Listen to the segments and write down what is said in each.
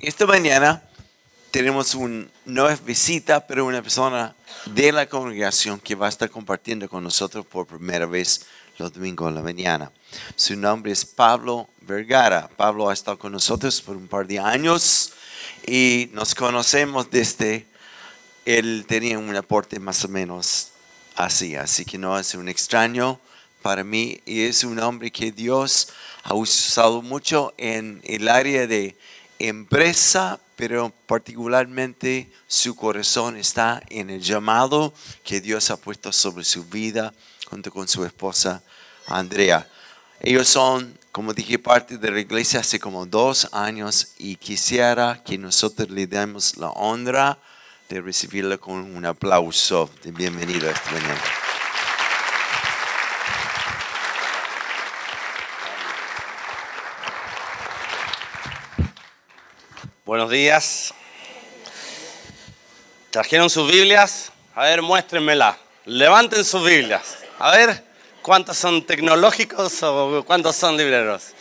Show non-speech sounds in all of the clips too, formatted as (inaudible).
Esta mañana tenemos una nueva visita, pero una persona de la congregación que va a estar compartiendo con nosotros por primera vez los domingos en la mañana. Su nombre es Pablo Vergara. Pablo ha estado con nosotros por un par de años y nos conocemos desde, él tenía un aporte más o menos así, así que no es un extraño para mí y es un hombre que Dios ha usado mucho en el área de empresa, pero particularmente su corazón está en el llamado que Dios ha puesto sobre su vida junto con su esposa Andrea. Ellos son, como dije, parte de la iglesia hace como dos años y quisiera que nosotros le demos la honra de recibirla con un aplauso de bienvenida esta mañana. Buenos días. ¿Trajeron sus Biblias? A ver, muéstrenmela. Levanten sus Biblias. A ver, ¿cuántos son tecnológicos o cuántos son libreros?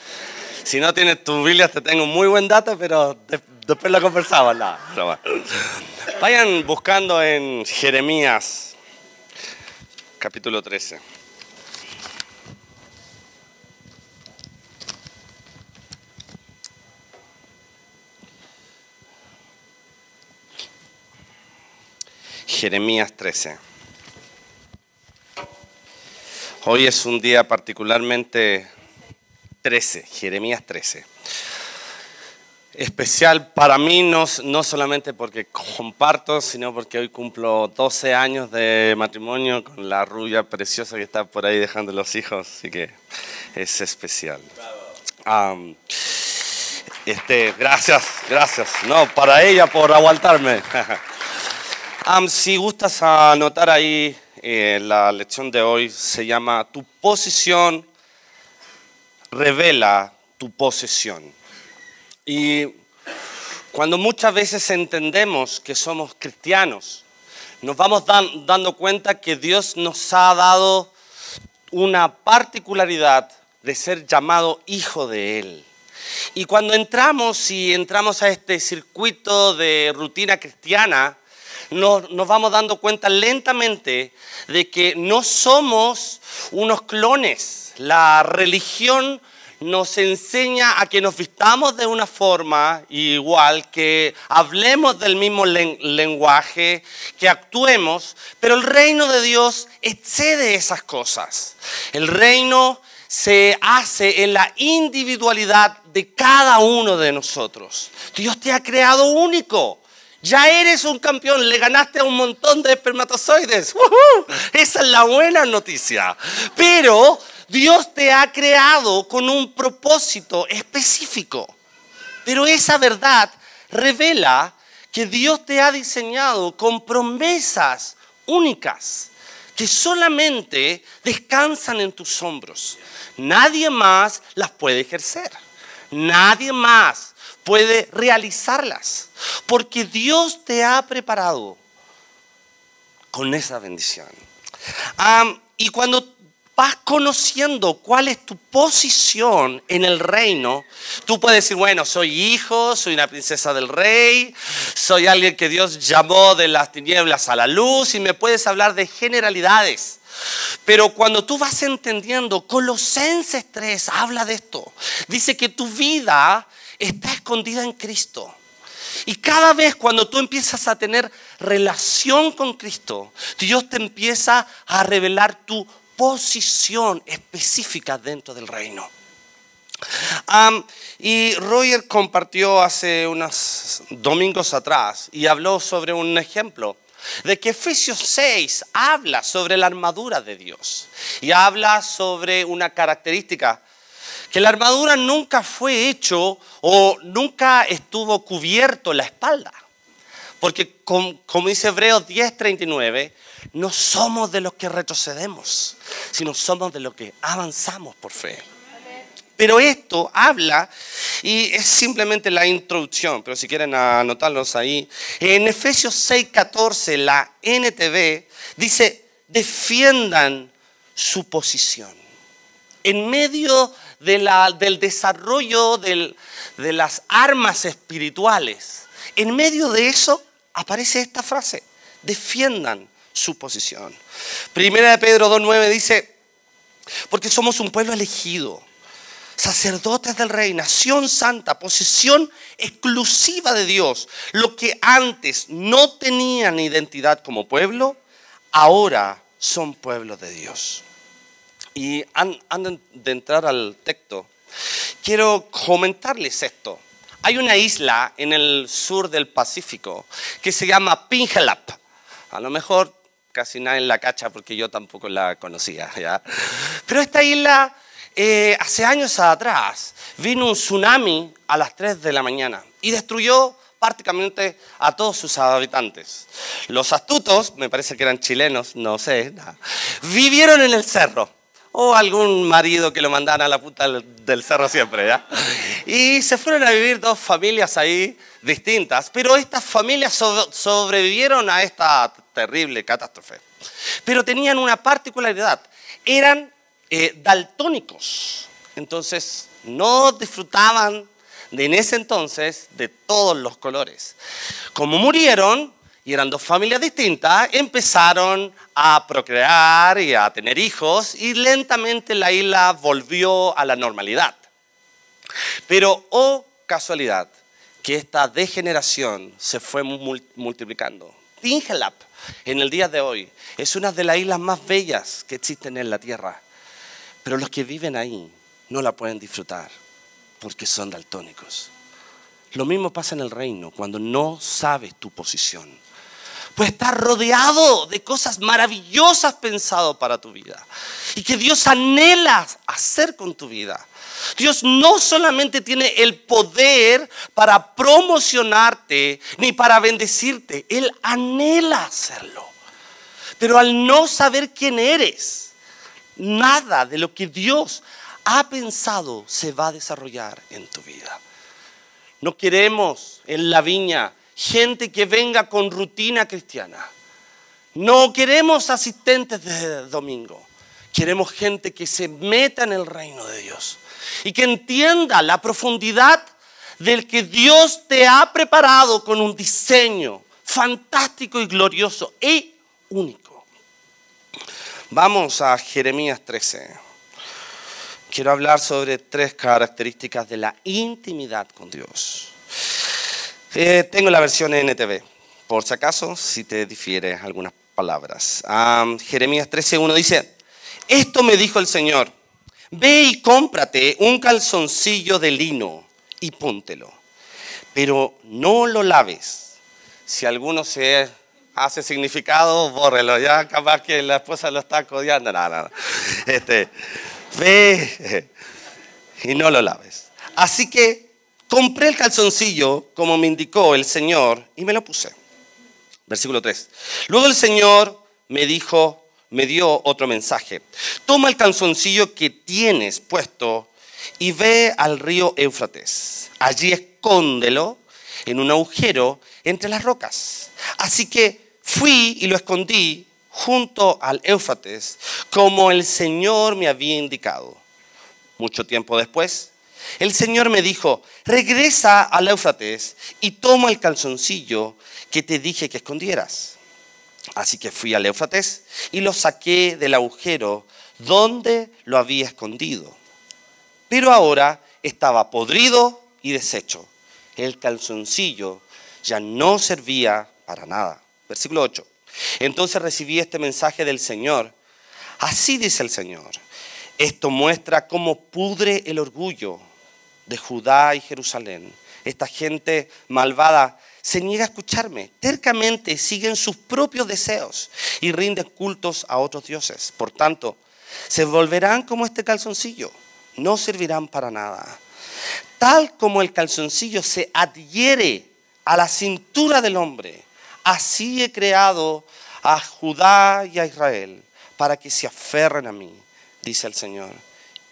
Si no tienes tus Biblias, te tengo muy buen dato, pero después lo conversamos. Vayan buscando en Jeremías, capítulo 13. Jeremías 13. Hoy es un día particularmente 13, Jeremías 13. Especial para mí, no, no solamente porque comparto, sino porque hoy cumplo 12 años de matrimonio con la rubia preciosa que está por ahí dejando los hijos, así que es especial. este, gracias, gracias. No, para ella por aguantarme. (laughs) si gustas anotar ahí, eh, la lección de hoy se llama Tu posición revela tu posesión. Y cuando muchas veces entendemos que somos cristianos, nos vamos dando cuenta que Dios nos ha dado una particularidad de ser llamado hijo de Él. Y cuando entramos y entramos a este circuito de rutina cristiana, nos, vamos dando cuenta lentamente de que no somos unos clones. La religión nos enseña a que nos vistamos de una forma igual, que hablemos del mismo lenguaje, que actuemos, pero el reino de Dios excede esas cosas. El reino se hace en la individualidad de cada uno de nosotros. Dios te ha creado único. Ya eres un campeón, le ganaste a un montón de espermatozoides. Esa es la buena noticia. Pero Dios te ha creado con un propósito específico. Pero esa verdad revela que Dios te ha diseñado con promesas únicas que solamente descansan en tus hombros. Nadie más las puede ejercer. Nadie más puede realizarlas. Porque Dios te ha preparado con esa bendición. y cuando vas conociendo cuál es tu posición en el reino, tú puedes decir, bueno, soy hijo, soy una princesa del rey, soy alguien que Dios llamó de las tinieblas a la luz y me puedes hablar de generalidades. Pero cuando tú vas entendiendo, Colosenses 3 habla de esto. Dice que tu vida está escondida en Cristo. Y cada vez cuando tú empiezas a tener relación con Cristo, Dios te empieza a revelar tu posición específica dentro del reino. y Roger compartió hace unos domingos atrás y habló sobre un ejemplo de que Efesios 6 habla sobre la armadura de Dios y habla sobre una característica que la armadura nunca fue hecho o nunca estuvo cubierto la espalda. Porque como, dice Hebreos 10:39, no somos de los que retrocedemos, sino somos de los que avanzamos por fe. Pero esto habla, y es simplemente la introducción, pero si quieren anotarlos ahí, en Efesios 6:14, la NTV dice, defiendan su posición. En medio del desarrollo del, de las armas espirituales. En medio de eso aparece esta frase, defiendan su posición. Primera de Pedro 2.9 dice, porque somos un pueblo elegido, sacerdotes del rey, nación santa, posesión exclusiva de Dios. Lo que antes no tenían identidad como pueblo, ahora son pueblo de Dios. Y antes de entrar al texto, quiero comentarles esto. Hay una isla en el sur del Pacífico que se llama Pingelap. A lo mejor casi nadie la cacha porque yo tampoco la conocía. ¿ya? Pero esta isla, eh, hace años atrás, vino un tsunami a las 3 de la mañana y destruyó prácticamente a todos sus habitantes. Los astutos, me parece que eran chilenos, no sé, vivieron en el cerro. O algún marido que lo mandara a la puta del cerro siempre, ¿ya? Y se fueron a vivir dos familias ahí distintas, pero estas familias sobrevivieron a esta terrible catástrofe. Pero tenían una particularidad, eran eh, daltónicos, entonces no disfrutaban de en ese entonces de todos los colores. Como murieron, y eran dos familias distintas, empezaron a procrear y a tener hijos y lentamente la isla volvió a la normalidad. Pero, oh casualidad, que esta degeneración se fue multiplicando. Pingelap, en el día de hoy, es una de las islas más bellas que existen en la Tierra, pero los que viven ahí no la pueden disfrutar porque son daltónicos. Lo mismo pasa en el reino cuando no sabes tu posición. Pues estar rodeado de cosas maravillosas pensado para tu vida y que Dios anhela hacer con tu vida. Dios no solamente tiene el poder para promocionarte ni para bendecirte, Él anhela hacerlo. Pero al no saber quién eres, nada de lo que Dios ha pensado se va a desarrollar en tu vida. No queremos en la viña gente que venga con rutina cristiana. No queremos asistentes de domingo. Queremos gente que se meta en el reino de Dios y que entienda la profundidad del que Dios te ha preparado con un diseño fantástico y glorioso y único. Vamos a Jeremías 13 quiero hablar sobre tres características de la intimidad con Dios. Eh, tengo la versión NTV, por si acaso, si te difiere algunas palabras. Jeremías 13.1 dice, esto me dijo el Señor, ve y cómprate un calzoncillo de lino y póntelo, pero no lo laves. Si alguno se hace significado, bórrelo, ya capaz que la esposa lo está codiando, nada, nada. Este, ve (laughs) y no lo laves. Así que compré el calzoncillo como me indicó el Señor y me lo puse. Versículo 3. Luego el Señor me dijo, me dio otro mensaje. Toma el calzoncillo que tienes puesto y ve al río Éufrates. Allí escóndelo en un agujero entre las rocas. Así que fui y lo escondí junto al Éufrates, como el Señor me había indicado. Mucho tiempo después, el Señor me dijo, regresa al Éufrates y toma el calzoncillo que te dije que escondieras. Así que fui al Éufrates y lo saqué del agujero donde lo había escondido. Pero ahora estaba podrido y deshecho. El calzoncillo ya no servía para nada. Versículo 8. Entonces recibí este mensaje del Señor. Así dice el Señor. Esto muestra cómo pudre el orgullo de Judá y Jerusalén. Esta gente malvada se niega a escucharme. Tercamente siguen sus propios deseos y rinden cultos a otros dioses. Por tanto, se volverán como este calzoncillo. No servirán para nada. Tal como el calzoncillo se adhiere a la cintura del hombre Así he creado a Judá y a Israel para que se aferren a mí, dice el Señor.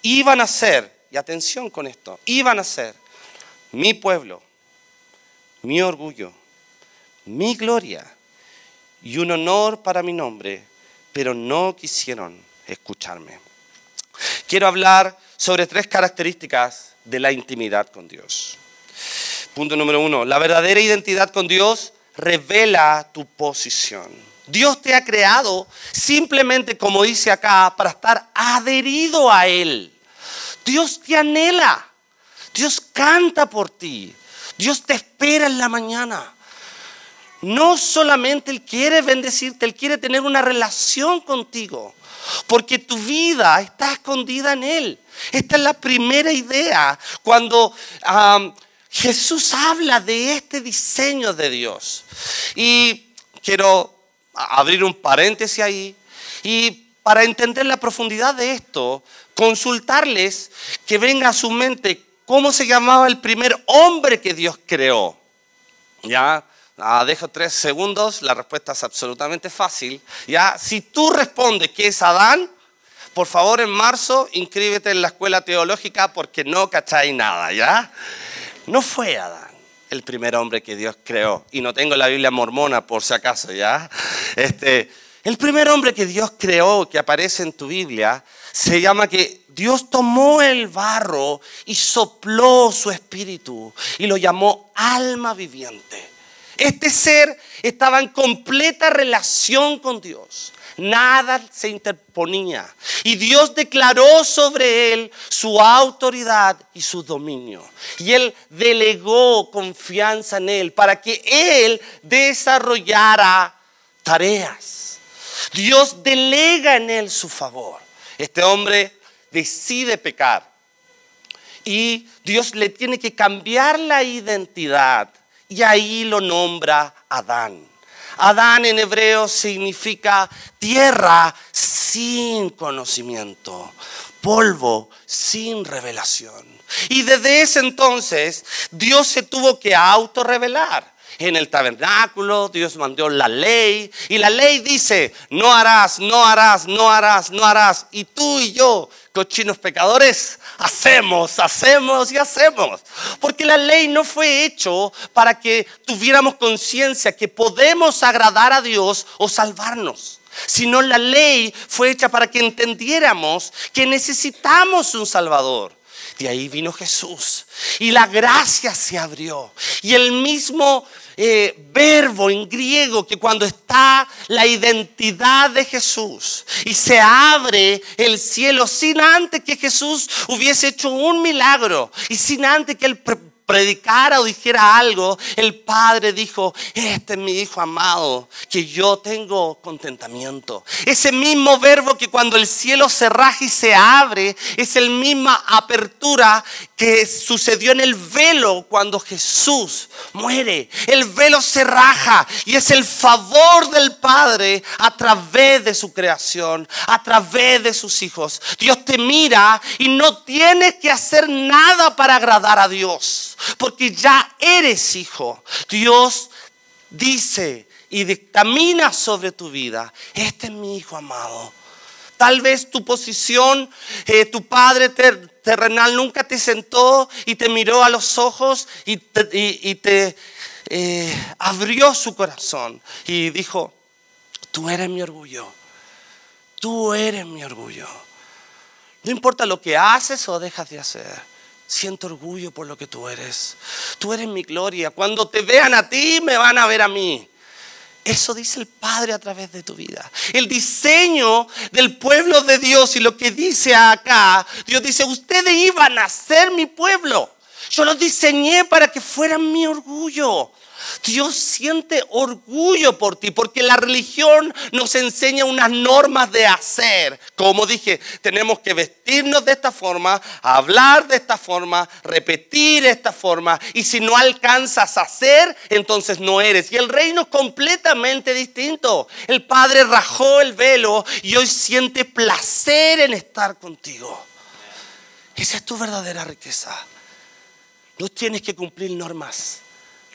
Iban a ser, y atención con esto, iban a ser mi pueblo, mi orgullo, mi gloria y un honor para mi nombre, pero no quisieron escucharme. Quiero hablar sobre tres características de la intimidad con Dios. Punto número uno, la verdadera identidad con Dios revela tu posición. Dios te ha creado simplemente, como dice acá, para estar adherido a Él. Dios te anhela. Dios canta por ti. Dios te espera en la mañana. No solamente Él quiere bendecirte, Él quiere tener una relación contigo. Porque tu vida está escondida en Él. Esta es la primera idea cuando Jesús habla de este diseño de Dios. Y quiero abrir un paréntesis ahí. Y para entender la profundidad de esto, consultarles que venga a su mente cómo se llamaba el primer hombre que Dios creó. Ya, ah, dejo tres segundos, la respuesta es absolutamente fácil. Ya, si tú respondes que es Adán, por favor en marzo inscríbete en la escuela teológica porque no cacháis nada, ¿ya? No fue Adán el primer hombre que Dios creó. Y no tengo la Biblia mormona por si acaso, ¿ya? Este, el primer hombre que Dios creó, que aparece en tu Biblia, se llama que Dios tomó el barro y sopló su espíritu y lo llamó alma viviente. Este ser estaba en completa relación con Dios. Nada se interponía. Y Dios declaró sobre él su autoridad y su dominio. Y él delegó confianza en él para que él desarrollara tareas. Dios delega en él su favor. Este hombre decide pecar. Y Dios le tiene que cambiar la identidad. Y ahí lo nombra Adán. Adán en hebreo significa tierra sin conocimiento, polvo sin revelación. Y desde ese entonces Dios se tuvo que autorrevelar. En el tabernáculo Dios mandó la ley y la ley dice, no harás, no harás, no harás, no harás. Y tú y yo, cochinos pecadores, hacemos, hacemos y hacemos. Porque la ley no fue hecho para que tuviéramos conciencia que podemos agradar a Dios o salvarnos sino la ley fue hecha para que entendiéramos que necesitamos un Salvador. De ahí vino Jesús y la gracia se abrió. Y el mismo eh, verbo en griego que cuando está la identidad de Jesús y se abre el cielo sin antes que Jesús hubiese hecho un milagro y sin antes que él predicara o dijera algo, el Padre dijo, este es mi Hijo amado, que yo tengo contentamiento. Ese mismo verbo que cuando el cielo se raja y se abre, es el misma apertura que sucedió en el velo cuando Jesús muere. El velo se raja y es el favor del Padre a través de su creación, a través de sus hijos. Dios te mira y no tienes que hacer nada para agradar a Dios porque ya eres hijo. Dios dice y dictamina sobre tu vida, este es mi hijo amado. Tal vez tu posición, eh, tu padre terrenal nunca te sentó y te miró a los ojos y te, eh, abrió su corazón y dijo, tú eres mi orgullo, tú eres mi orgullo. No importa lo que haces o dejas de hacer. Siento orgullo por lo que tú eres. Tú eres mi gloria. Cuando te vean a ti, me van a ver a mí. Eso dice el Padre a través de tu vida. El diseño del pueblo de Dios y lo que dice acá, Dios dice, ustedes iban a ser mi pueblo. Yo los diseñé para que fueran mi orgullo. Dios siente orgullo por ti, porque la religión nos enseña unas normas de hacer. Como dije, tenemos que vestirnos de esta forma, hablar de esta forma, repetir esta forma, y si no alcanzas a hacer, entonces no eres. Y el reino es completamente distinto. El Padre rajó el velo y hoy siente placer en estar contigo. Esa es tu verdadera riqueza. No tienes que cumplir normas.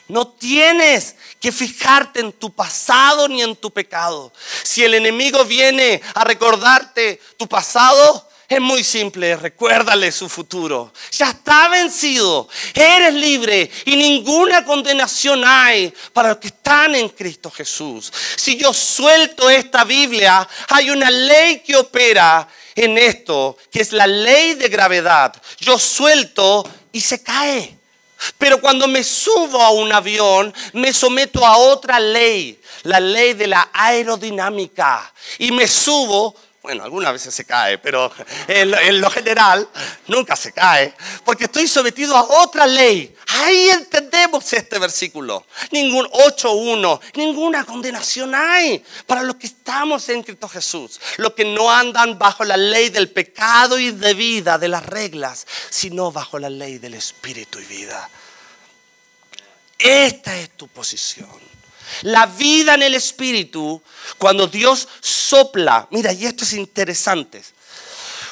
No tienes que fijarte en tu pasado ni en tu pecado. Si el enemigo viene a recordarte tu pasado, es muy simple, recuérdale su futuro. Ya está vencido, eres libre y ninguna condenación hay para los que están en Cristo Jesús. Si yo suelto esta Biblia, hay una ley que opera en esto, que es la ley de gravedad. Yo suelto y se cae. Pero cuando me subo a un avión, me someto a otra ley, la ley de la aerodinámica. Y me subo bueno, algunas veces se cae, pero en, lo general nunca se cae, porque estoy sometido a otra ley. Ahí entendemos este versículo. Ningún 8.1, ninguna condenación hay para los que estamos en Cristo Jesús, los que no andan bajo la ley del pecado y de vida, de las reglas, sino bajo la ley del espíritu y vida. Esta es tu posición. La vida en el Espíritu, cuando Dios sopla, mira, y esto es interesante,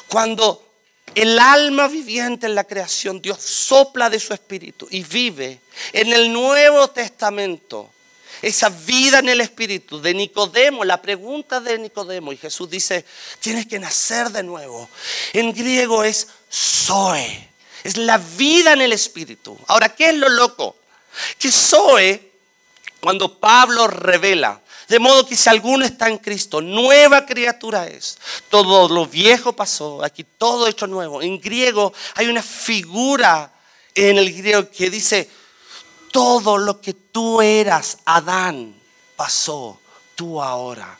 cuando el alma viviente en la creación, Dios sopla de su Espíritu y vive en el Nuevo Testamento. Esa vida en el Espíritu de Nicodemo, la pregunta de Nicodemo, y Jesús dice, tienes que nacer de nuevo. En griego es Zoe, es la vida en el Espíritu. Ahora, ¿qué es lo loco? Que Zoe cuando Pablo revela, de modo que si alguno está en Cristo, nueva criatura es. Todo lo viejo pasó, aquí todo hecho nuevo. En griego hay una figura en el griego que dice, todo lo que tú eras, Adán, pasó, tú ahora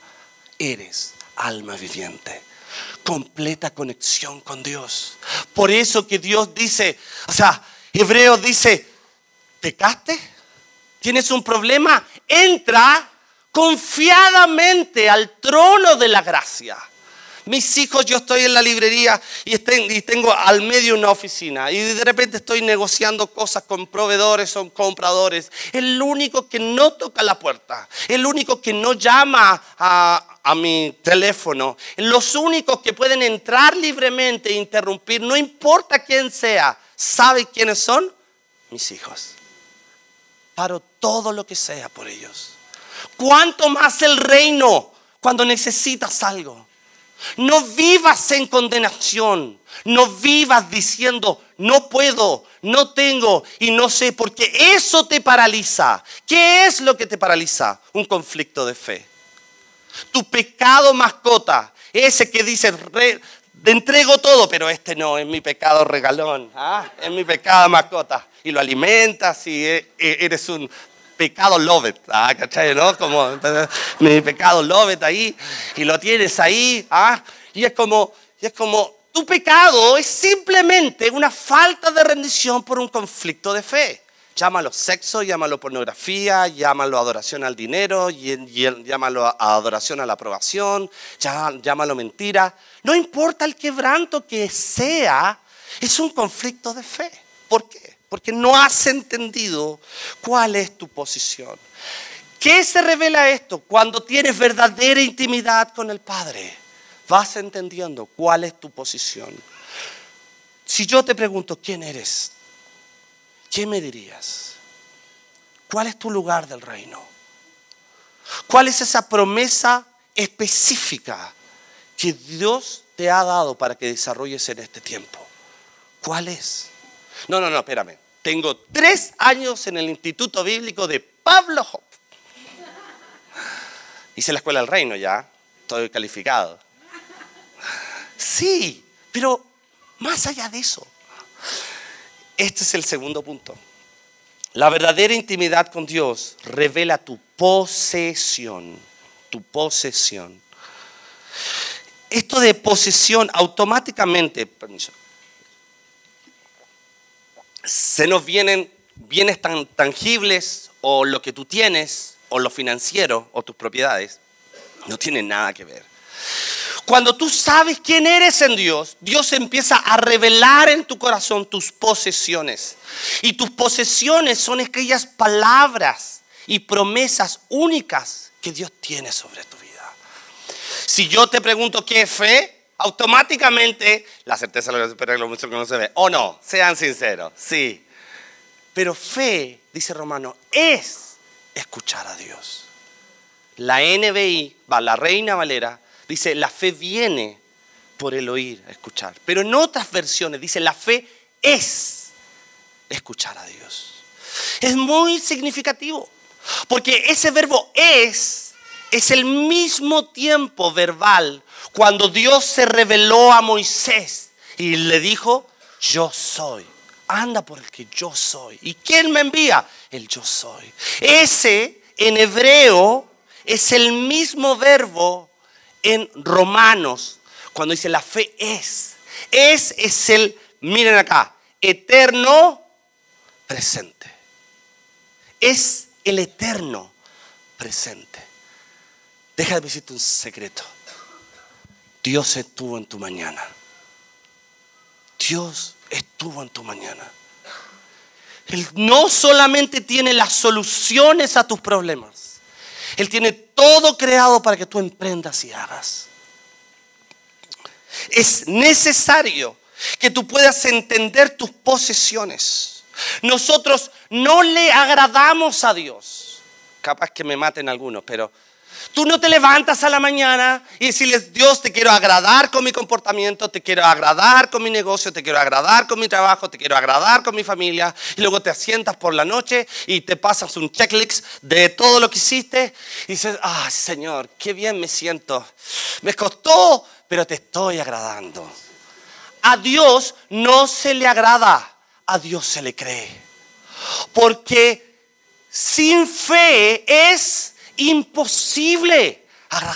eres alma viviente. Completa conexión con Dios. Por eso que Dios dice, o sea, Hebreo dice, ¿pecaste? Tienes un problema, entra confiadamente al trono de la gracia. Mis hijos, yo estoy en la librería y, tengo al medio una oficina y de repente estoy negociando cosas con proveedores o compradores. El único que no toca la puerta, el único que no llama a, a mi teléfono, los únicos que pueden entrar libremente e interrumpir, no importa quién sea, ¿sabe quiénes son? Mis hijos paro todo lo que sea por ellos. ¿Cuánto más el reino cuando necesitas algo? No vivas en condenación. No vivas diciendo, no puedo, no tengo y no sé, porque eso te paraliza. ¿Qué es lo que te paraliza? Un conflicto de fe. Tu pecado mascota, ese que dice, te entrego todo, pero este no, es mi pecado regalón, ¿ah? es mi pecado mascota. Y lo alimentas y e, e, eres un pecado lovet, ¿ah? ¿cachai? ¿no? Como (laughs) mi pecado lovet ahí, y lo tienes ahí, ¿ah? y es como, y es como, tu pecado es simplemente una falta de rendición por un conflicto de fe. Llámalo sexo, llámalo pornografía, llámalo adoración al dinero, llámalo adoración a la aprobación, llámalo mentira. No importa el quebranto que sea, es un conflicto de fe. ¿Por qué? Porque no has entendido cuál es tu posición. ¿Qué se revela esto? Cuando tienes verdadera intimidad con el Padre, vas entendiendo cuál es tu posición. Si yo te pregunto, ¿quién eres? ¿Qué me dirías? ¿Cuál es tu lugar del reino? ¿Cuál es esa promesa específica que Dios te ha dado para que desarrolles en este tiempo? ¿Cuál es? No, no, no, espérame. Tengo tres años en el Instituto Bíblico de Pablo Hop. Hice la escuela del reino ya, estoy calificado. Sí, pero más allá de eso, este es el segundo punto. La verdadera intimidad con Dios revela tu posesión, tu posesión. Esto de posesión automáticamente, permiso, se nos vienen bienes tan tangibles o lo que tú tienes o lo financiero o tus propiedades, no tienen nada que ver. Cuando tú sabes quién eres en Dios, Dios empieza a revelar en tu corazón tus posesiones. Y tus posesiones son aquellas palabras y promesas únicas que Dios tiene sobre tu vida. Si yo te pregunto qué es fe, automáticamente la certeza lo espera lo mucho que no se ve. O no, sean sinceros, sí. Pero fe, dice Romano, es escuchar a Dios. La NBI, la Reina Valera, Dice, la fe viene por el oír, escuchar. Pero en otras versiones dice, la fe es escuchar a Dios. Es muy significativo, porque ese verbo es es el mismo tiempo verbal cuando Dios se reveló a Moisés y le dijo, yo soy anda por el que yo soy. ¿Y quién me envía? El yo soy. Ese en hebreo es el mismo verbo en Romanos, cuando dice la fe es. Es es el, miren acá, eterno presente. Es el eterno presente. Deja de decirte un secreto. Dios estuvo en tu mañana. Dios estuvo en tu mañana. Él no solamente tiene las soluciones a tus problemas. Él tiene todo creado para que tú emprendas y hagas. Es necesario que tú puedas entender tus posesiones. Nosotros no le agradamos a Dios. Capaz que me maten algunos, pero Tú no te levantas a la mañana y decirles, Dios, te quiero agradar con mi comportamiento, te quiero agradar con mi negocio, te quiero agradar con mi trabajo, te quiero agradar con mi familia. Y luego te asientas por la noche y te pasas un checklist de todo lo que hiciste y dices, ah, Señor, qué bien me siento. Me costó, pero te estoy agradando. A Dios no se le agrada, a Dios se le cree. Porque sin fe es imposible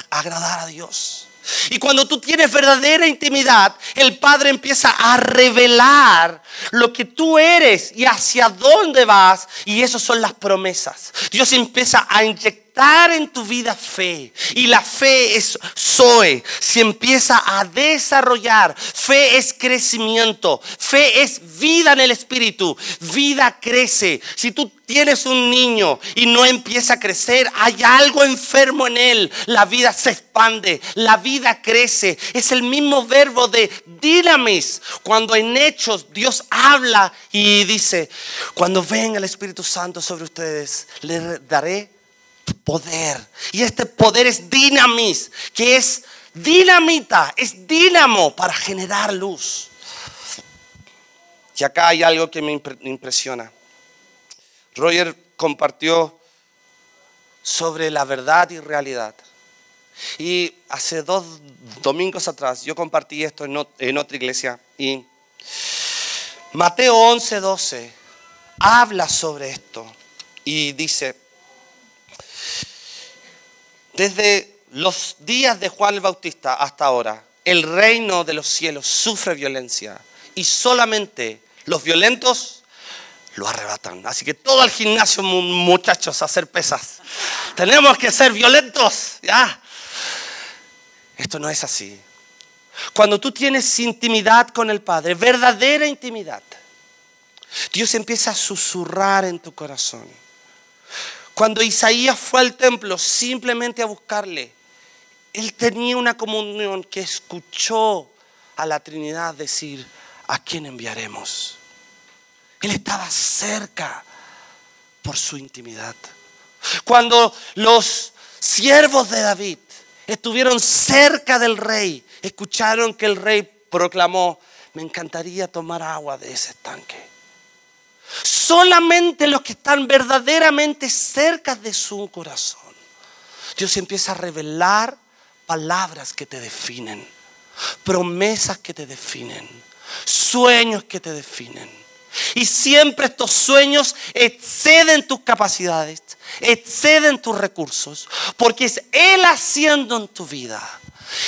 agradar a Dios. Y cuando tú tienes verdadera intimidad, el Padre empieza a revelar lo que tú eres y hacia dónde vas. Y esas son las promesas. Dios empieza a inyectar en tu vida fe. Y la fe es Zoe. Se empieza a desarrollar. Fe es crecimiento. Fe es vida en el espíritu. Vida crece. Si tú tienes un niño y no empieza a crecer, hay algo enfermo en él. La vida se expande, la vida crece. Es el mismo verbo de dinamis. Cuando en hechos Dios habla y dice, cuando venga el Espíritu Santo sobre ustedes, le daré poder. Y este poder es dinamis, que es dinamita, es dínamo para generar luz. Y acá hay algo que me impresiona. Roger compartió sobre la verdad y realidad. Y hace dos domingos atrás yo compartí esto en, otra iglesia y Mateo 11, 12 habla sobre esto y dice, desde los días de Juan el Bautista hasta ahora, el reino de los cielos sufre violencia y solamente los violentos lo arrebatan. Así que todo el gimnasio, muchachos, a hacer pesas. Tenemos que ser violentos, ¿ya? Esto no es así. Cuando tú tienes intimidad con el Padre, verdadera intimidad, Dios empieza a susurrar en tu corazón. Cuando Isaías fue al templo simplemente a buscarle, él tenía una comunión que escuchó a la Trinidad decir, ¿a quién enviaremos? Él estaba cerca por su intimidad. Cuando los siervos de David estuvieron cerca del rey, escucharon que el rey proclamó, me encantaría tomar agua de ese estanque. Solamente los que están verdaderamente cerca de su corazón. Dios empieza a revelar palabras que te definen, promesas que te definen, sueños que te definen. Y siempre estos sueños exceden tus capacidades, exceden tus recursos, porque es Él haciendo en tu vida.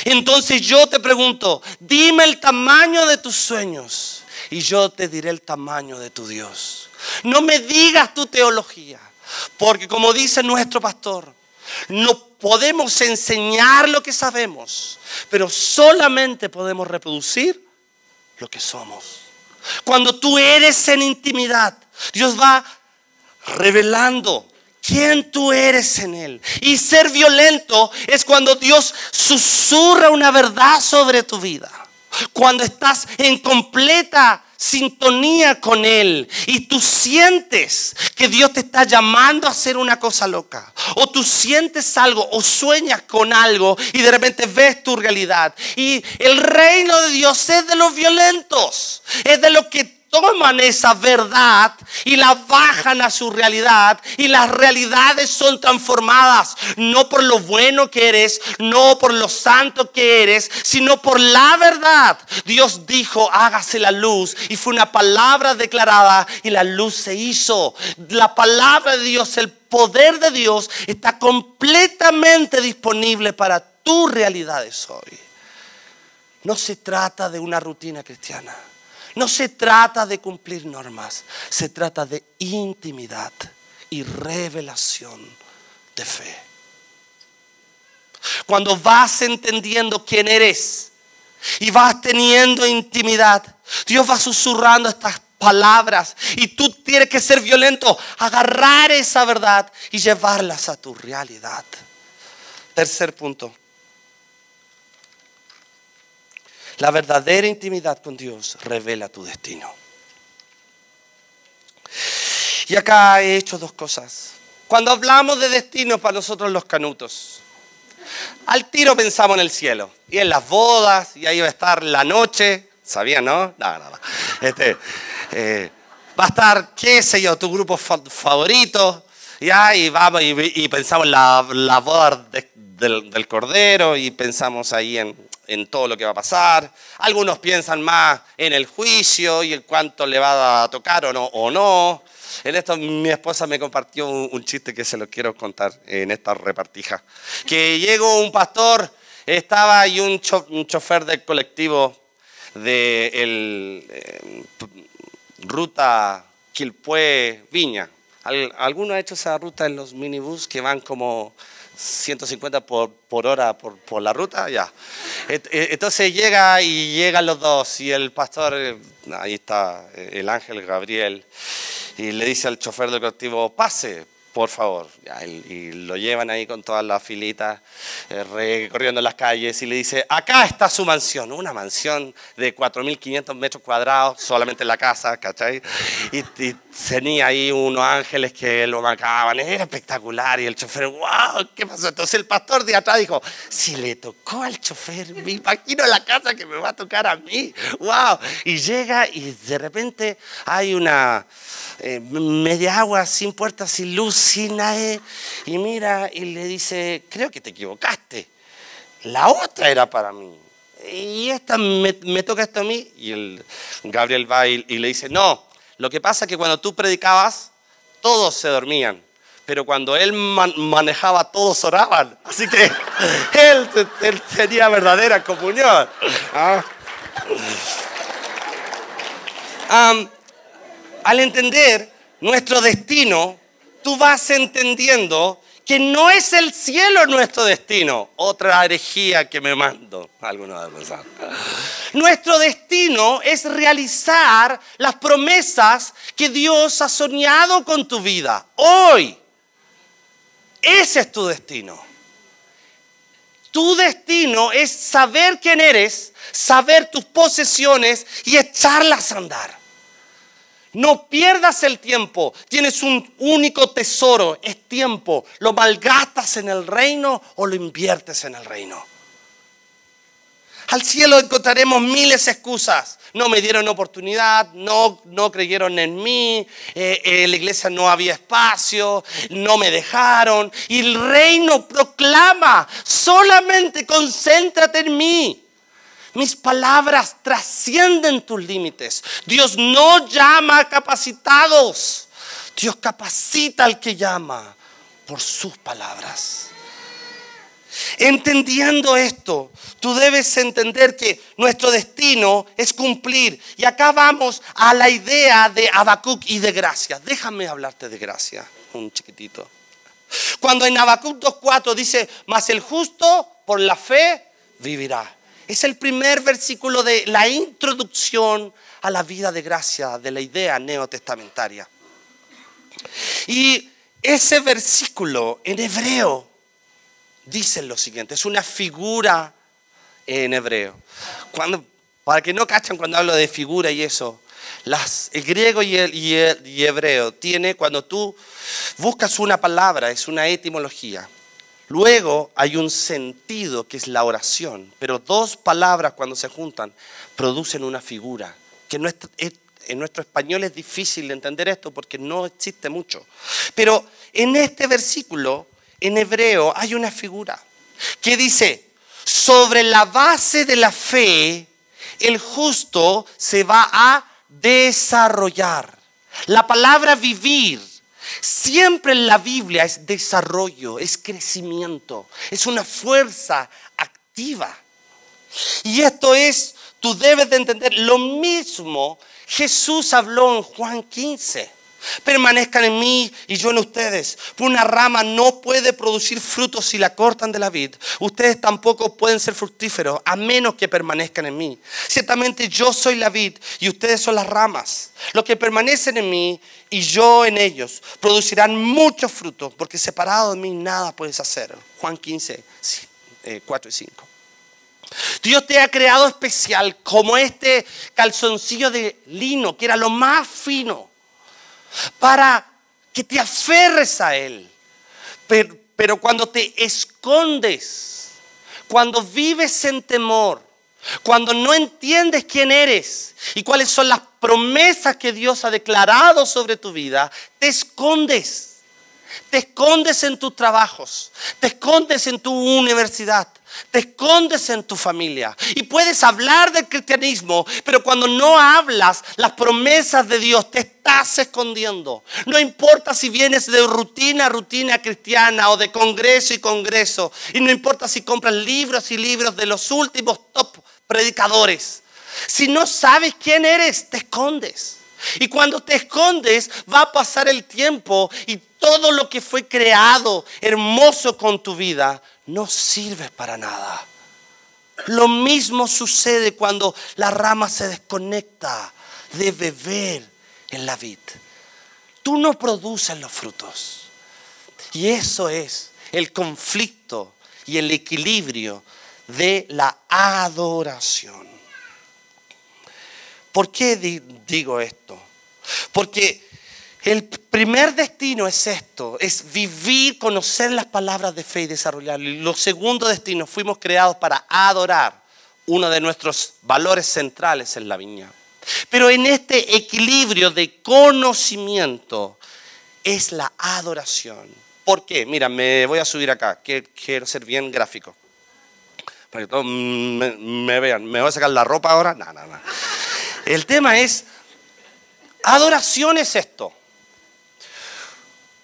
Entonces yo te pregunto, dime el tamaño de tus sueños y yo te diré el tamaño de tu Dios. No me digas tu teología, porque como dice nuestro pastor, no podemos enseñar lo que sabemos, pero solamente podemos reproducir lo que somos. Cuando tú eres en intimidad, Dios va revelando quién tú eres en Él. Y ser violento es cuando Dios susurra una verdad sobre tu vida. Cuando estás en completa sintonía con Él y tú sientes que Dios te está llamando a hacer una cosa loca, o tú sientes algo o sueñas con algo y de repente ves tu realidad. Y el reino de Dios es de los violentos, es de los que toman esa verdad y la bajan a su realidad y las realidades son transformadas no por lo bueno que eres, no por lo santo que eres, sino por la verdad. Dios dijo, hágase la luz y fue una palabra declarada y la luz se hizo. La palabra de Dios, el poder de Dios está completamente disponible para tus realidades hoy. No se trata de una rutina cristiana. No se trata de cumplir normas, se trata de intimidad y revelación de fe. Cuando vas entendiendo quién eres y vas teniendo intimidad, Dios va susurrando estas palabras y tú tienes que ser violento, agarrar esa verdad y llevarlas a tu realidad. Tercer punto. La verdadera intimidad con Dios revela tu destino. Y acá he hecho dos cosas. Cuando hablamos de destino para nosotros los canutos, al tiro pensamos en el cielo y en las bodas, y ahí va a estar la noche, ¿sabían, no? No, no. Este, eh, va a estar, qué sé yo, tu grupo favorito, ¿ya? y vamos y, pensamos en la, boda del, del, cordero y pensamos ahí en, en todo lo que va a pasar. Algunos piensan más en el juicio y en cuánto le va a tocar o no. O no. En esto mi esposa me compartió un, chiste que se lo quiero contar en esta repartija. Que llegó un pastor, estaba ahí un, chofer del colectivo de el, eh, ruta Quilpué Viña. ¿Alguno ha hecho esa ruta en los minibús que van como 150 por, por hora por, por, la ruta, ya. E, entonces llega y llegan los dos y el pastor, eh, ahí está eh, el ángel Gabriel, y le dice al chofer del colectivo, pase, por favor. Y lo llevan ahí con todas las filitas, eh, recorriendo las calles y le dice, acá está su mansión, una mansión de 4.500 metros cuadrados, solamente en la casa, ¿cachai? Y, tenía ahí unos ángeles que lo marcaban, era espectacular y el chofer, wow, ¿qué pasó? Entonces el pastor de atrás dijo, si le tocó al chofer, me imagino la casa que me va a tocar a mí, wow. Y llega y de repente hay una eh, media agua, sin puertas, sin luz, sin nadie. Y mira y le dice, creo que te equivocaste. La otra era para mí. Y esta me, toca esto a mí. Y el Gabriel va y, le dice, no, lo que pasa es que cuando tú predicabas, todos se dormían. Pero cuando él manejaba, todos oraban. Así que (laughs) él, tenía verdadera comunión. Ah al entender nuestro destino, tú vas entendiendo que no es el cielo nuestro destino. Otra herejía que me mando. Algunos de Nuestro destino es realizar las promesas que Dios ha soñado con tu vida. Hoy. Ese es tu destino. Tu destino es saber quién eres, saber tus posesiones y echarlas a andar. No pierdas el tiempo. Tienes un único tesoro, es tiempo. ¿Lo malgastas en el reino o lo inviertes en el reino? Al cielo encontraremos miles de excusas. No me dieron oportunidad, no, no creyeron en mí, eh, en la iglesia no había espacio, no me dejaron. Y el reino proclama, solamente concéntrate en mí. Mis palabras trascienden tus límites. Dios no llama a capacitados. Dios capacita al que llama por sus palabras. Entendiendo esto, tú debes entender que nuestro destino es cumplir. Y acá vamos a la idea de Habacuc y de gracia. Déjame hablarte de gracia, un chiquitito. Cuando en Habacuc 2.4 dice, mas el justo por la fe vivirá. Es el primer versículo de la introducción a la vida de gracia de la idea neotestamentaria. Y ese versículo en hebreo dice lo siguiente, es una figura en hebreo. Para que no cachan cuando hablo de figura y eso, el griego y el hebreo tiene, cuando tú buscas una palabra, es una etimología. Luego hay un sentido que es la oración, pero dos palabras cuando se juntan producen una figura, que En nuestro español es difícil entender esto porque no existe mucho. Pero en este versículo, en hebreo, hay una figura que dice, sobre la base de la fe, el justo se va a desarrollar. La palabra vivir siempre en la Biblia es desarrollo, es crecimiento, es una fuerza activa. Y esto es, tú debes de entender, lo mismo Jesús habló en Juan 15. Permanezcan en mí y yo en ustedes. Una rama no puede producir frutos si la cortan de la vid. Ustedes tampoco pueden ser fructíferos a menos que permanezcan en mí. Ciertamente yo soy la vid y ustedes son las ramas. Los que permanecen en mí y yo en ellos producirán muchos frutos porque separado de mí nada puedes hacer. Juan 15, 4 y 5. Dios te ha creado especial como este calzoncillo de lino, que era lo más fino, para que te aferres a Él. Pero, cuando te escondes, cuando vives en temor, cuando no entiendes quién eres y cuáles son las promesas que Dios ha declarado sobre tu vida, te escondes. Te escondes en tus trabajos, te escondes en tu universidad, te escondes en tu familia y puedes hablar del cristianismo, pero cuando no hablas las promesas de Dios, te estás escondiendo. No importa si vienes de rutina a rutina cristiana o de congreso y congreso, y no importa si compras libros y libros de los últimos top predicadores. Si no sabes quién eres, te escondes. Y cuando te escondes, va a pasar el tiempo y todo lo que fue creado hermoso con tu vida no sirve para nada. Lo mismo sucede cuando la rama se desconecta de beber en la vid. Tú no produces los frutos. Y eso es el conflicto y el equilibrio de la adoración. ¿Por qué digo esto? Porque el primer destino es esto, es vivir, conocer las palabras de fe y desarrollarlo. Y los segundos destinos fuimos creados para adorar uno de nuestros valores centrales en la viña. Pero en este equilibrio de conocimiento es la adoración. ¿Por qué? Mira, me voy a subir acá, quiero ser bien gráfico. Para que todos me, vean. ¿Me voy a sacar la ropa ahora? No, no, no. El tema es, adoración es esto.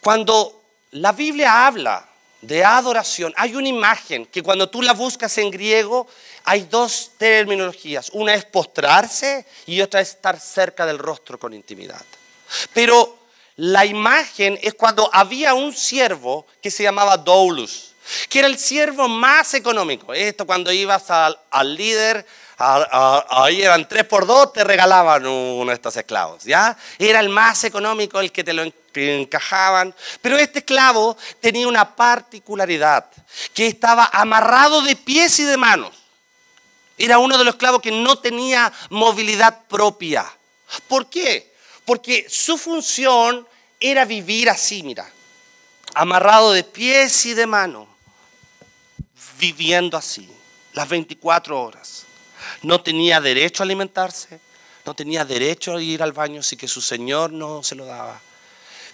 Cuando la Biblia habla de adoración, hay una imagen que cuando tú la buscas en griego hay dos terminologías. Una es postrarse y otra es estar cerca del rostro con intimidad. Pero la imagen es cuando había un siervo que se llamaba Doulus, que era el siervo más económico. Esto cuando ibas al, líder ahí eran tres por dos, te regalaban uno de estos esclavos, ¿ya? Era el más económico, el que te lo encajaban. Pero este esclavo tenía una particularidad, que estaba amarrado de pies y de manos. Era uno de los esclavos que no tenía movilidad propia. ¿Por qué? Porque su función era vivir así, mira, amarrado de pies y de manos, viviendo así, las 24 horas. No tenía derecho a alimentarse, no tenía derecho a ir al baño si que su Señor no se lo daba.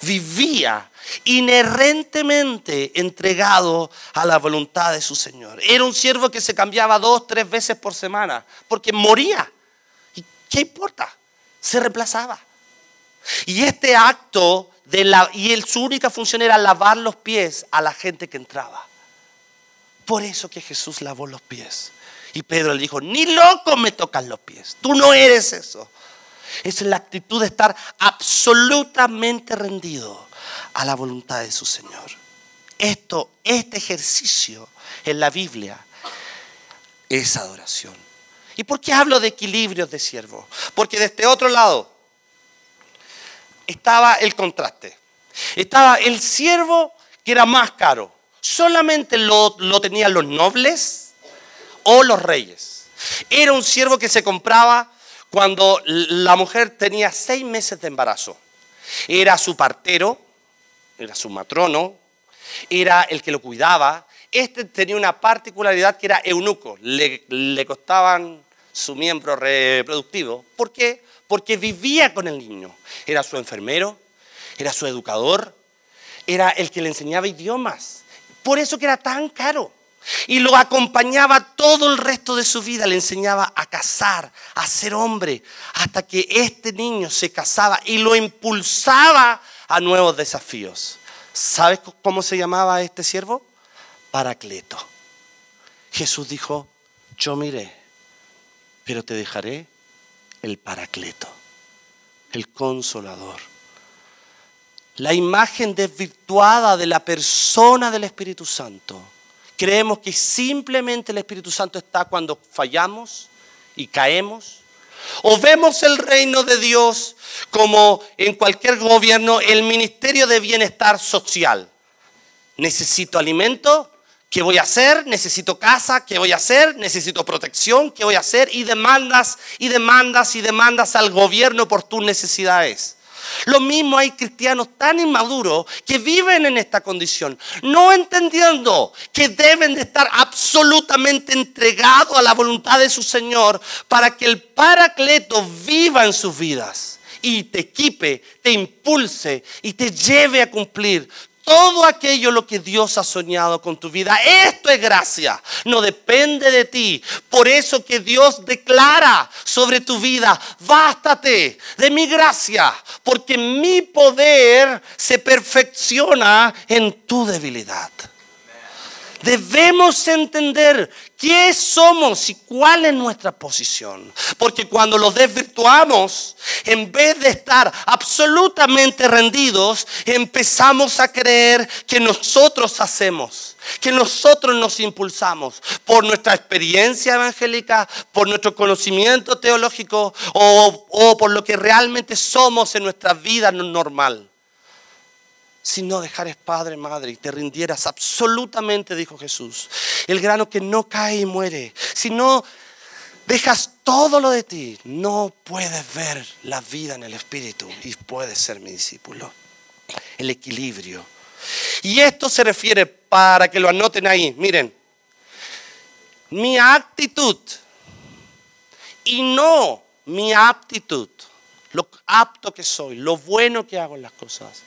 Vivía inherentemente entregado a la voluntad de su Señor. Era un siervo que se cambiaba dos, tres veces por semana, porque moría. ¿Y qué importa? Se reemplazaba. Y este acto de la, y su única función era lavar los pies a la gente que entraba. Por eso que Jesús lavó los pies. Y Pedro le dijo, ni loco me tocas los pies, tú no eres eso. Es la actitud de estar absolutamente rendido a la voluntad de su Señor. Esto, este ejercicio en la Biblia es adoración. ¿Y por qué hablo de equilibrios de siervo? Porque de este otro lado estaba el contraste. Estaba el siervo que era más caro. Solamente lo, lo tenían los nobles o los reyes. Era un siervo que se compraba cuando la mujer tenía seis meses de embarazo. Era su partero, era su matrono, era el que lo cuidaba. Este tenía una particularidad que era eunuco. Le, le costaban su miembro reproductivo. ¿Por qué? Porque vivía con el niño. Era su enfermero, era su educador, era el que le enseñaba idiomas. Por eso que era tan caro. Y lo acompañaba todo el resto de su vida, le enseñaba a casar, a ser hombre, hasta que este niño se casaba y lo impulsaba a nuevos desafíos. ¿Sabes cómo se llamaba este siervo? Paracleto. Jesús dijo, yo miré, pero te dejaré el Paracleto, el consolador. La imagen desvirtuada de la persona del Espíritu Santo Creemos que simplemente el Espíritu Santo está cuando fallamos y caemos. O vemos el reino de Dios como en cualquier gobierno el ministerio de bienestar social. Necesito alimento, ¿qué voy a hacer? Necesito casa, ¿qué voy a hacer? Necesito protección, ¿qué voy a hacer? Y demandas y demandas y demandas al gobierno por tus necesidades. Lo mismo hay cristianos tan inmaduros que viven en esta condición, no entendiendo que deben de estar absolutamente entregados a la voluntad de su Señor para que el Paracleto viva en sus vidas y te equipe, te impulse y te lleve a cumplir todo aquello lo que Dios ha soñado con tu vida. Esto es gracia, no depende de ti. Por eso que Dios declara sobre tu vida, bástate de mi gracia, porque mi poder se perfecciona en tu debilidad. Debemos entender qué somos y cuál es nuestra posición. Porque cuando lo desvirtuamos, en vez de estar absolutamente rendidos, empezamos a creer que nosotros hacemos, que nosotros nos impulsamos por nuestra experiencia evangélica, por nuestro conocimiento teológico o, por lo que realmente somos en nuestra vida normal si no dejares padre, madre y te rindieras absolutamente, dijo Jesús. El grano que no cae y muere. Si no dejas todo lo de ti, no puedes ver la vida en el Espíritu y puedes ser mi discípulo. El equilibrio. Y esto se refiere para que lo anoten ahí. Miren, mi actitud y no mi aptitud lo apto que soy, lo bueno que hago en las cosas.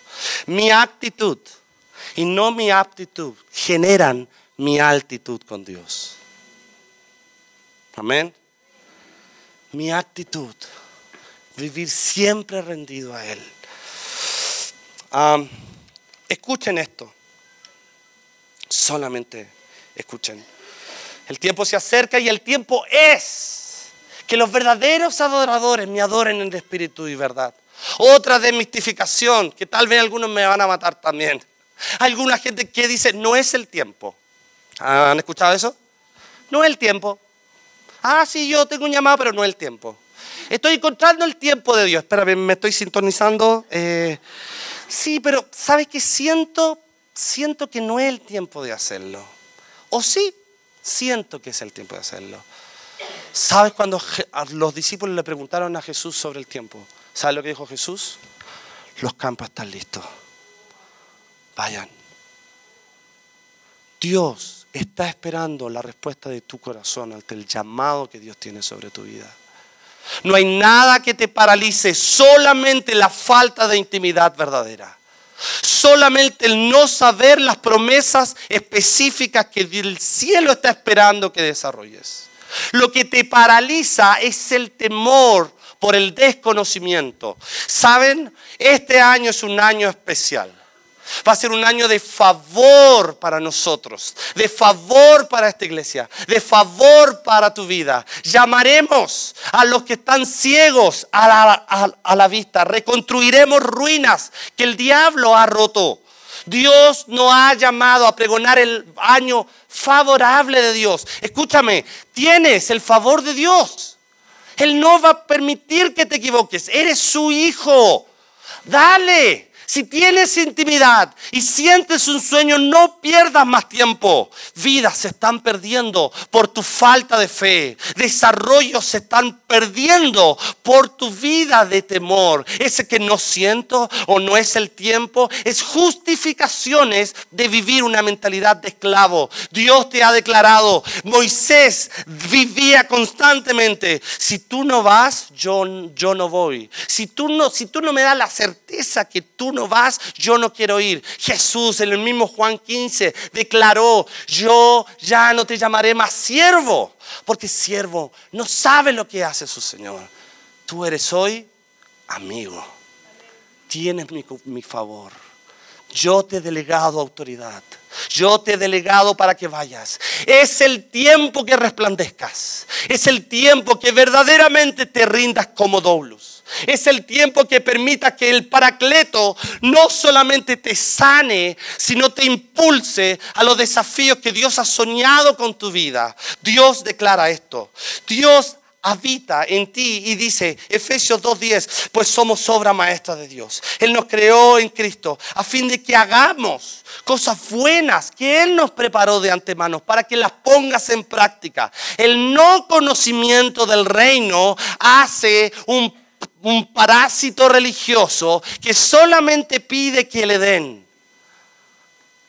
Mi actitud y no mi aptitud generan mi altitud con Dios. Amén. Mi actitud, vivir siempre rendido a Él. escuchen esto. Solamente escuchen. El tiempo se acerca y el tiempo es que los verdaderos adoradores me adoren en espíritu y verdad. Otra demistificación, que tal vez algunos me van a matar también. Alguna gente que dice, no es el tiempo. ¿Han escuchado eso? No es el tiempo. Ah, sí, yo tengo un llamado, pero no es el tiempo. Estoy encontrando el tiempo de Dios. Espérame, me estoy sintonizando. Eh, sí, pero ¿sabes qué siento? Siento que no es el tiempo de hacerlo. O sí, siento que es el tiempo de hacerlo. ¿Sabes cuando los discípulos le preguntaron a Jesús sobre el tiempo? ¿Sabes lo que dijo Jesús? Los campos están listos. Vayan. Dios está esperando la respuesta de tu corazón ante el llamado que Dios tiene sobre tu vida. No hay nada que te paralice, solamente la falta de intimidad verdadera. Solamente el no saber las promesas específicas que el cielo está esperando que desarrolles. Lo que te paraliza es el temor por el desconocimiento. ¿Saben? Este año es un año especial. Va a ser un año de favor para nosotros, de favor para esta iglesia, de favor para tu vida. Llamaremos a los que están ciegos a la, vista, reconstruiremos ruinas que el diablo ha roto. Dios nos ha llamado a pregonar el año favorable de Dios. Escúchame, tienes el favor de Dios. Él no va a permitir que te equivoques. Eres su hijo. Dale. Si tienes intimidad y sientes un sueño, no pierdas más tiempo. Vidas se están perdiendo por tu falta de fe. Desarrollos se están perdiendo por tu vida de temor. Ese que no siento o no es el tiempo es justificaciones de vivir una mentalidad de esclavo. Dios te ha declarado, Moisés vivía constantemente, si tú no vas, yo, yo no voy. Si tú no, si tú no me das la certeza que tú no vas, yo no quiero ir. Jesús en el mismo Juan 15 declaró, yo ya no te llamaré más siervo, porque siervo no sabe lo que hace su Señor. Tú eres hoy amigo. Tienes mi, favor. Yo te he delegado autoridad. Yo te he delegado para que vayas. Es el tiempo que resplandezcas. Es el tiempo que verdaderamente te rindas como Doulus. Es el tiempo que permita que el Paracleto no solamente te sane, sino te impulse a los desafíos que Dios ha soñado con tu vida. Dios declara esto. Dios habita en ti y dice Efesios 2.10, pues somos obra maestra de Dios. Él nos creó en Cristo a fin de que hagamos cosas buenas que Él nos preparó de antemano para que las pongas en práctica. El no conocimiento del reino hace un, un parásito religioso que solamente pide que le den.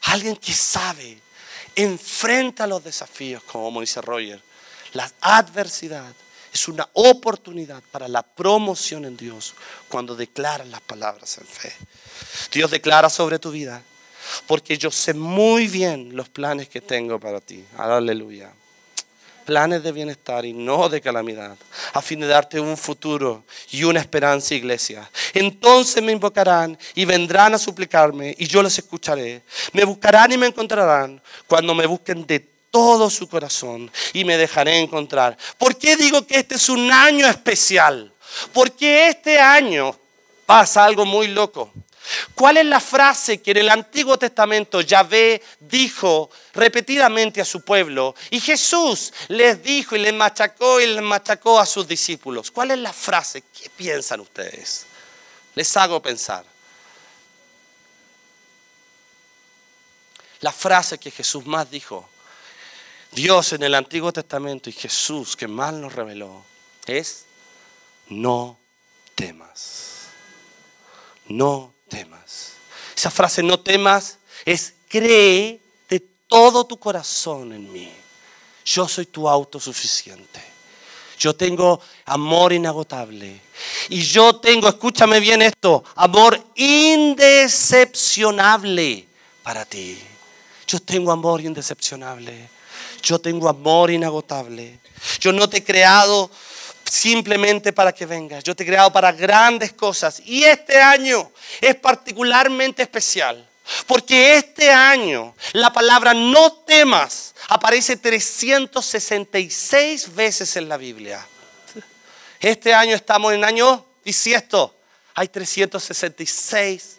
Alguien que sabe, enfrenta los desafíos, como dice Roger, la adversidad es una oportunidad para la promoción en Dios cuando declaras las palabras en fe. Dios declara sobre tu vida, porque yo sé muy bien los planes que tengo para ti. Aleluya. Planes de bienestar y no de calamidad, a fin de darte un futuro y una esperanza, iglesia. Entonces me invocarán y vendrán a suplicarme y yo les escucharé. Me buscarán y me encontrarán cuando me busquen de todo su corazón y me dejaré encontrar. ¿Por qué digo que este es un año especial? Porque este año pasa algo muy loco. ¿Cuál es la frase que en el Antiguo Testamento Yahvé dijo repetidamente a su pueblo? Y Jesús les dijo y les machacó y les machacó a sus discípulos. ¿Cuál es la frase? ¿Qué piensan ustedes? Les hago pensar. La frase que Jesús más dijo Dios en el Antiguo Testamento y Jesús que más nos reveló es no temas. No temas. Esa frase no temas es cree de todo tu corazón en mí. Yo soy tu autosuficiente. Yo tengo amor inagotable. Y yo tengo, escúchame bien esto, amor indecepcionable para ti. Yo tengo amor indecepcionable. Yo tengo amor inagotable. Yo no te he creado simplemente para que vengas. Yo te he creado para grandes cosas. Y este año es particularmente especial. Porque este año la palabra no temas aparece 366 veces en la Biblia. Este año estamos en año bisiesto. Hay 366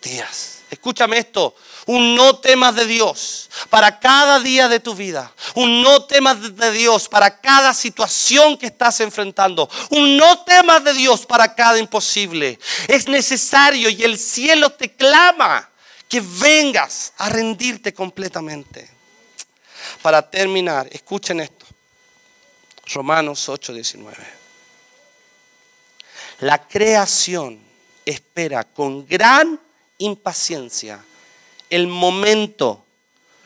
días. Escúchame esto, un no temas de Dios para cada día de tu vida. Un no temas de Dios para cada situación que estás enfrentando. Un no temas de Dios para cada imposible. Es necesario y el cielo te clama que vengas a rendirte completamente. Para terminar, escuchen esto. Romanos 8:19. La creación espera con gran impaciencia el momento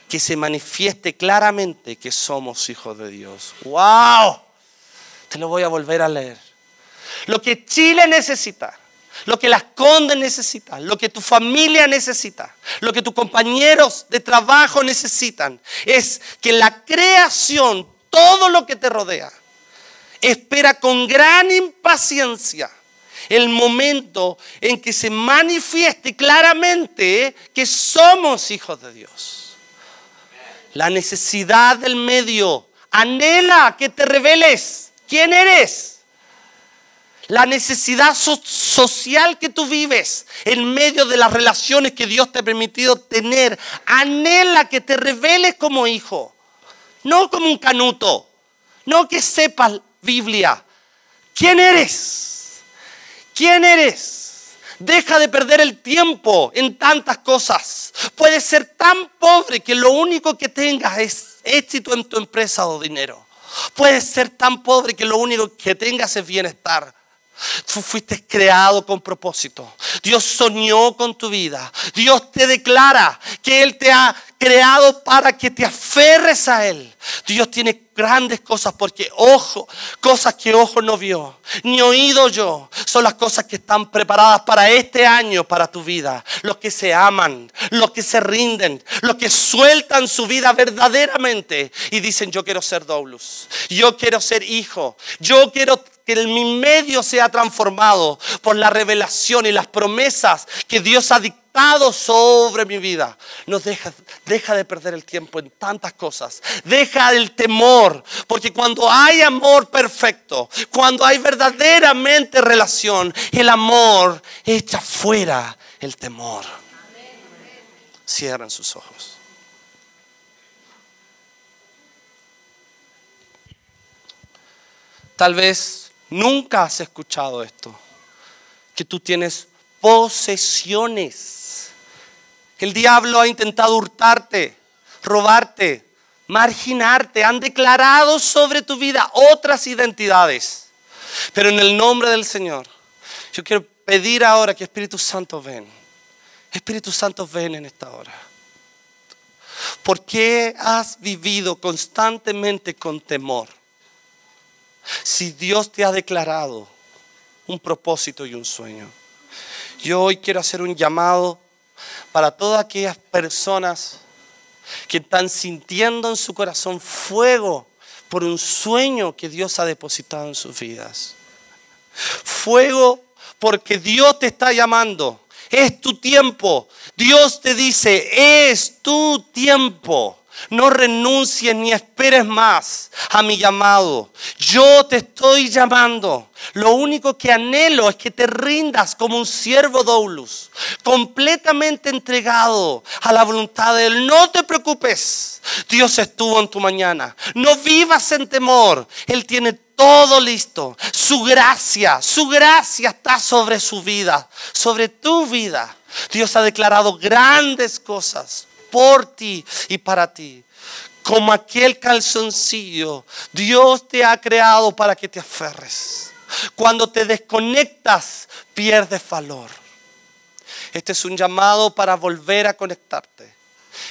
que se manifieste claramente que somos hijos de Dios. ¡Wow! Te lo voy a volver a leer. Lo que Chile necesita, lo que las Condes necesitan, lo que tu familia necesita, lo que tus compañeros de trabajo necesitan, es que la creación, todo lo que te rodea, espera con gran impaciencia el momento en que se manifieste claramente que somos hijos de Dios. La necesidad del medio anhela que te reveles quién eres. La necesidad social que tú vives en medio de las relaciones que Dios te ha permitido tener, anhela que te reveles como hijo, no como un canuto, no que sepas Biblia. ¿Quién eres? ¿Quién eres? Deja de perder el tiempo en tantas cosas. Puedes ser tan pobre que lo único que tengas es éxito en tu empresa o dinero. Puedes ser tan pobre que lo único que tengas es bienestar. Tú fuiste creado con propósito. Dios soñó con tu vida. Dios te declara que Él te ha creado para que te aferres a Él. Dios tiene grandes cosas porque ojo, cosas que ojo no vio, ni oído yo, son las cosas que están preparadas para este año, para tu vida. Los que se aman, los que se rinden, los que sueltan su vida verdaderamente y dicen yo quiero ser Doulus, yo quiero ser hijo, yo quiero que mi medio sea transformado por la revelación y las promesas que Dios ha dictado sobre mi vida. No deja, deja de perder el tiempo en tantas cosas. Deja el temor, porque cuando hay amor perfecto, cuando hay verdaderamente relación, el amor echa fuera el temor. Cierran sus ojos. Tal vez nunca has escuchado esto, que tú tienes posesiones. El diablo ha intentado hurtarte, robarte, marginarte. Han declarado sobre tu vida otras identidades. Pero en el nombre del Señor, yo quiero pedir ahora que Espíritu Santo ven. Espíritu Santo ven en esta hora. ¿Por qué has vivido constantemente con temor? Si Dios te ha declarado un propósito y un sueño. Yo hoy quiero hacer un llamado para todas aquellas personas que están sintiendo en su corazón fuego por un sueño que Dios ha depositado en sus vidas. Fuego porque Dios te está llamando. Es tu tiempo. Dios te dice, es tu tiempo. No renuncies ni esperes más a mi llamado. Yo te estoy llamando. Lo único que anhelo es que te rindas como un siervo doulus, completamente entregado a la voluntad de Él. No te preocupes. Dios estuvo en tu mañana. No vivas en temor. Él tiene todo listo. Su gracia, su gracia está sobre su vida, sobre tu vida. Dios ha declarado grandes cosas por ti y para ti. Como aquel calzoncillo, Dios te ha creado para que te aferres. Cuando te desconectas, pierdes valor. Este es un llamado para volver a conectarte.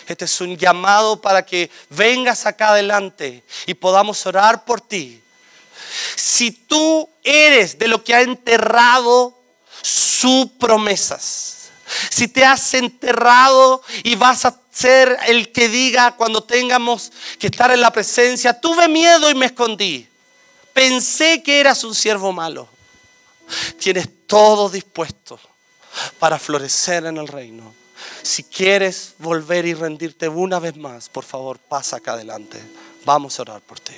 Este es un llamado para que vengas acá adelante y podamos orar por ti. Si tú eres de lo que ha enterrado sus promesas, si te has enterrado y vas a ser el que diga cuando tengamos que estar en la presencia, tuve miedo y me escondí. Pensé que eras un siervo malo. Tienes todo dispuesto para florecer en el reino. Si quieres volver y rendirte una vez más, por favor, pasa acá adelante. Vamos a orar por ti.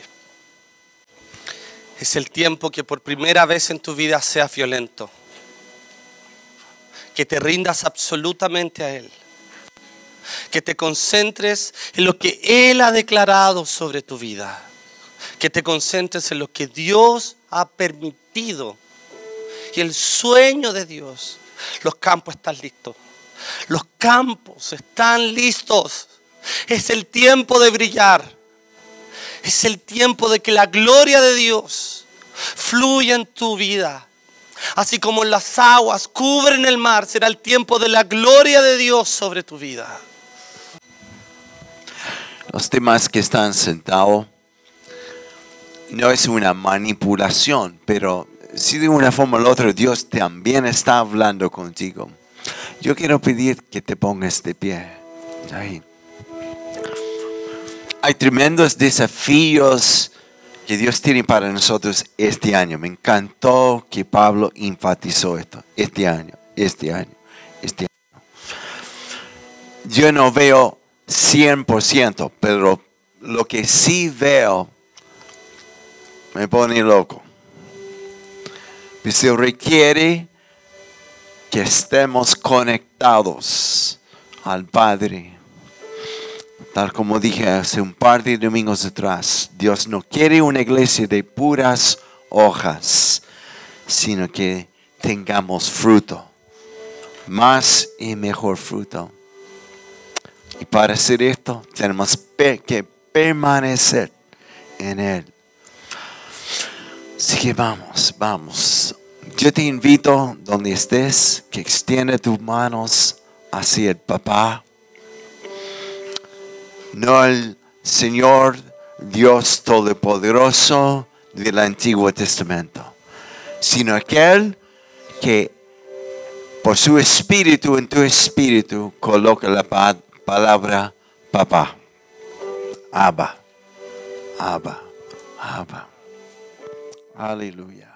Es el tiempo que por primera vez en tu vida sea violento que te rindas absolutamente a Él. Que te concentres en lo que Él ha declarado sobre tu vida. Que te concentres en lo que Dios ha permitido. Y el sueño de Dios. Los campos están listos. Los campos están listos. Es el tiempo de brillar. Es el tiempo de que la gloria de Dios fluya en tu vida. Así como las aguas cubren el mar, será el tiempo de la gloria de Dios sobre tu vida. Los demás que están sentados, no es una manipulación, pero si de una forma u otra Dios también está hablando contigo. Yo quiero pedir que te pongas de pie. Hay tremendos desafíos que Dios tiene para nosotros este año. Me encantó que Pablo enfatizó esto. Este año, este año, este año. Yo no veo 100%, pero lo que sí veo me pone loco. Se requiere que estemos conectados al Padre Tal como dije hace un par de domingos atrás, Dios no quiere una iglesia de puras hojas, sino que tengamos fruto. más y mejor fruto. Y para hacer esto tenemos que permanecer en Él. Así que vamos, vamos. Yo te invito donde estés, que extiende tus manos hacia el papá. No el Señor Dios Todopoderoso del Antiguo Testamento, sino aquel que por su espíritu en tu espíritu coloca la pa- palabra papá. Abba, Abba, Abba. Aleluya.